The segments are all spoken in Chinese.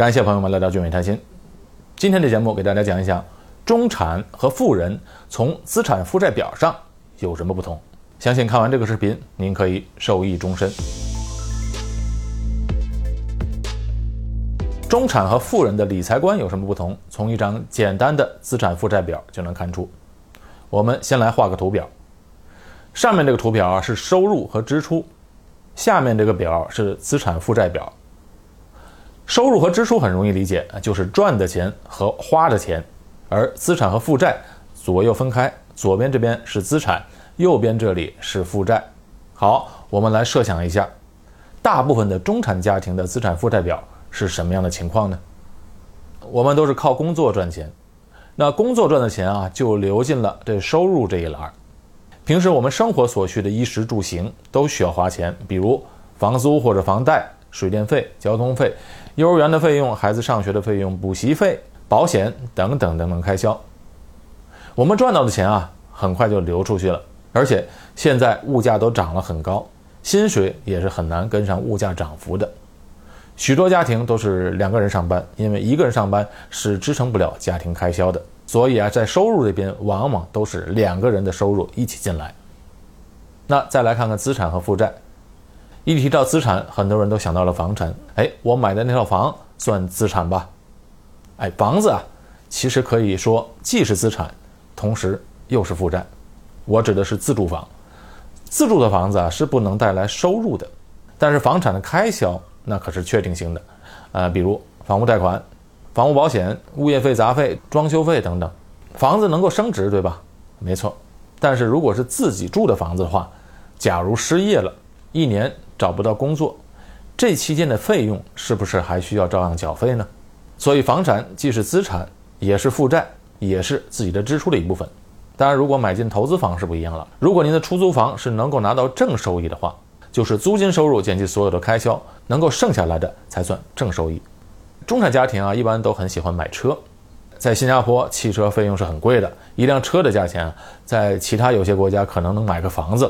感谢朋友们来到俊伟谈心。今天的节目给大家讲一讲中产和富人从资产负债表上有什么不同。相信看完这个视频，您可以受益终身。中产和富人的理财观有什么不同？从一张简单的资产负债表就能看出。我们先来画个图表，上面这个图表啊是收入和支出，下面这个表是资产负债表。收入和支出很容易理解，就是赚的钱和花的钱，而资产和负债左右分开，左边这边是资产，右边这里是负债。好，我们来设想一下，大部分的中产家庭的资产负债表。是什么样的情况呢？我们都是靠工作赚钱，那工作赚的钱啊，就流进了这收入这一栏。平时我们生活所需的衣食住行都需要花钱，比如房租或者房贷、水电费、交通费、幼儿园的费用、孩子上学的费用、补习费、保险等等等等开销。我们赚到的钱啊，很快就流出去了，而且现在物价都涨了很高，薪水也是很难跟上物价涨幅的。许多家庭都是两个人上班，因为一个人上班是支撑不了家庭开销的，所以啊，在收入这边往往都是两个人的收入一起进来。那再来看看资产和负债，一提到资产，很多人都想到了房产。哎，我买的那套房算资产吧？哎，房子啊，其实可以说既是资产，同时又是负债。我指的是自住房，自住的房子啊是不能带来收入的，但是房产的开销。那可是确定性的，呃，比如房屋贷款、房屋保险、物业费、杂费、装修费等等，房子能够升值，对吧？没错。但是如果是自己住的房子的话，假如失业了，一年找不到工作，这期间的费用是不是还需要照样缴费呢？所以房产既是资产，也是负债，也是自己的支出的一部分。当然，如果买进投资房是不一样了。如果您的出租房是能够拿到正收益的话。就是租金收入减去所有的开销，能够剩下来的才算正收益。中产家庭啊，一般都很喜欢买车。在新加坡，汽车费用是很贵的，一辆车的价钱，在其他有些国家可能能买个房子。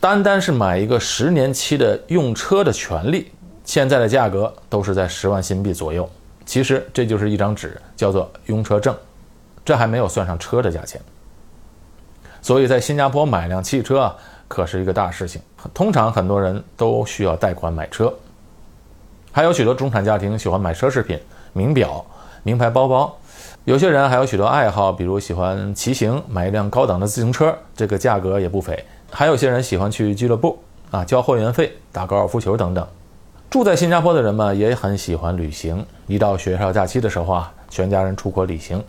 单单是买一个十年期的用车的权利，现在的价格都是在十万新币左右。其实这就是一张纸，叫做用车证，这还没有算上车的价钱。所以在新加坡买辆汽车啊。可是一个大事情，通常很多人都需要贷款买车，还有许多中产家庭喜欢买奢侈品、名表、名牌包包，有些人还有许多爱好，比如喜欢骑行，买一辆高档的自行车，这个价格也不菲；还有些人喜欢去俱乐部啊，交会员费，打高尔夫球等等。住在新加坡的人们也很喜欢旅行，一到学校假期的时候啊，全家人出国旅行，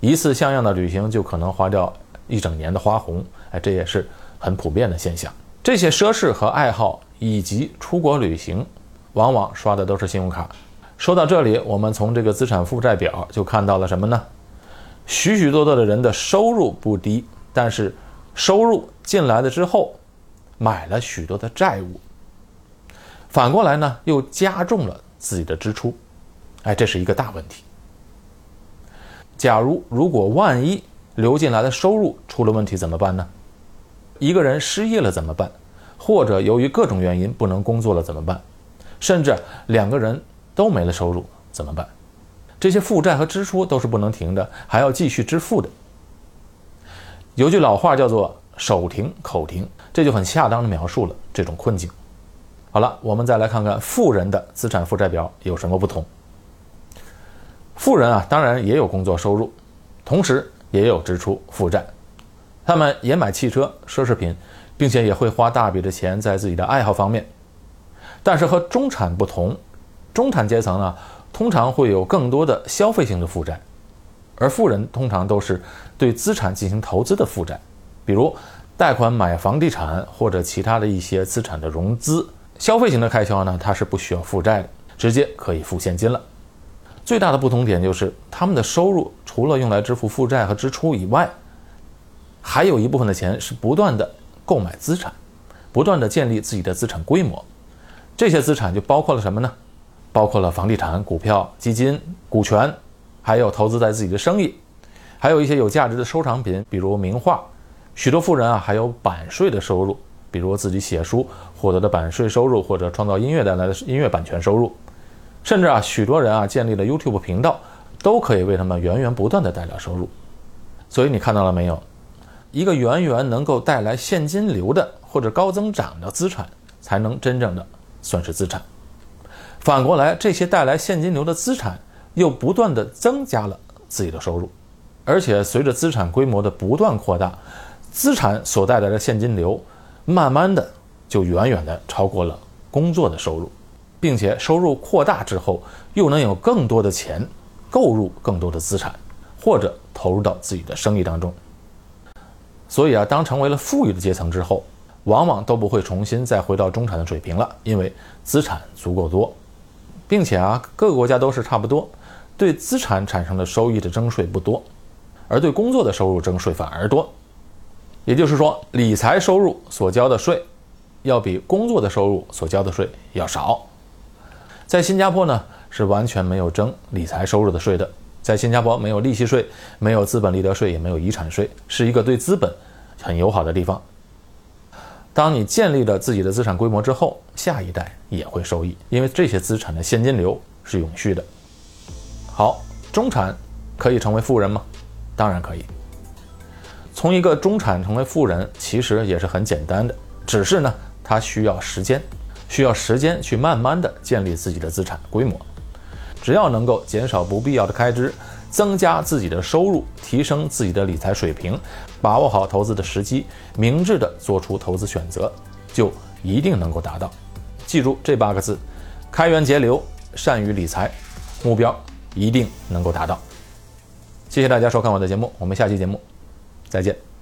一次像样的旅行就可能花掉一整年的花红，哎，这也是。很普遍的现象，这些奢侈和爱好以及出国旅行，往往刷的都是信用卡。说到这里，我们从这个资产负债表就看到了什么呢？许许多多的人的收入不低，但是收入进来了之后，买了许多的债务。反过来呢，又加重了自己的支出。哎，这是一个大问题。假如如果万一流进来的收入出了问题，怎么办呢？一个人失业了怎么办？或者由于各种原因不能工作了怎么办？甚至两个人都没了收入怎么办？这些负债和支出都是不能停的，还要继续支付的。有句老话叫做“手停口停”，这就很恰当的描述了这种困境。好了，我们再来看看富人的资产负债表有什么不同。富人啊，当然也有工作收入，同时也有支出负债。他们也买汽车、奢侈品，并且也会花大笔的钱在自己的爱好方面。但是和中产不同，中产阶层呢，通常会有更多的消费性的负债，而富人通常都是对资产进行投资的负债，比如贷款买房地产或者其他的一些资产的融资。消费型的开销呢，它是不需要负债的，直接可以付现金了。最大的不同点就是，他们的收入除了用来支付负债和支出以外，还有一部分的钱是不断的购买资产，不断的建立自己的资产规模。这些资产就包括了什么呢？包括了房地产、股票、基金、股权，还有投资在自己的生意，还有一些有价值的收藏品，比如名画。许多富人啊，还有版税的收入，比如自己写书获得的版税收入，或者创造音乐带来的音乐版权收入。甚至啊，许多人啊建立了 YouTube 频道，都可以为他们源源不断的带来收入。所以你看到了没有？一个源源能够带来现金流的或者高增长的资产，才能真正的算是资产。反过来，这些带来现金流的资产又不断的增加了自己的收入，而且随着资产规模的不断扩大，资产所带来的现金流，慢慢的就远远的超过了工作的收入。并且收入扩大之后，又能有更多的钱购入更多的资产，或者投入到自己的生意当中。所以啊，当成为了富裕的阶层之后，往往都不会重新再回到中产的水平了，因为资产足够多，并且啊，各个国家都是差不多，对资产产生的收益的征税不多，而对工作的收入征税反而多。也就是说，理财收入所交的税，要比工作的收入所交的税要少。在新加坡呢，是完全没有征理财收入的税的。在新加坡，没有利息税，没有资本利得税，也没有遗产税，是一个对资本很友好的地方。当你建立了自己的资产规模之后，下一代也会受益，因为这些资产的现金流是永续的。好，中产可以成为富人吗？当然可以。从一个中产成为富人，其实也是很简单的，只是呢，它需要时间。需要时间去慢慢的建立自己的资产规模，只要能够减少不必要的开支，增加自己的收入，提升自己的理财水平，把握好投资的时机，明智的做出投资选择，就一定能够达到。记住这八个字：开源节流，善于理财，目标一定能够达到。谢谢大家收看我的节目，我们下期节目再见。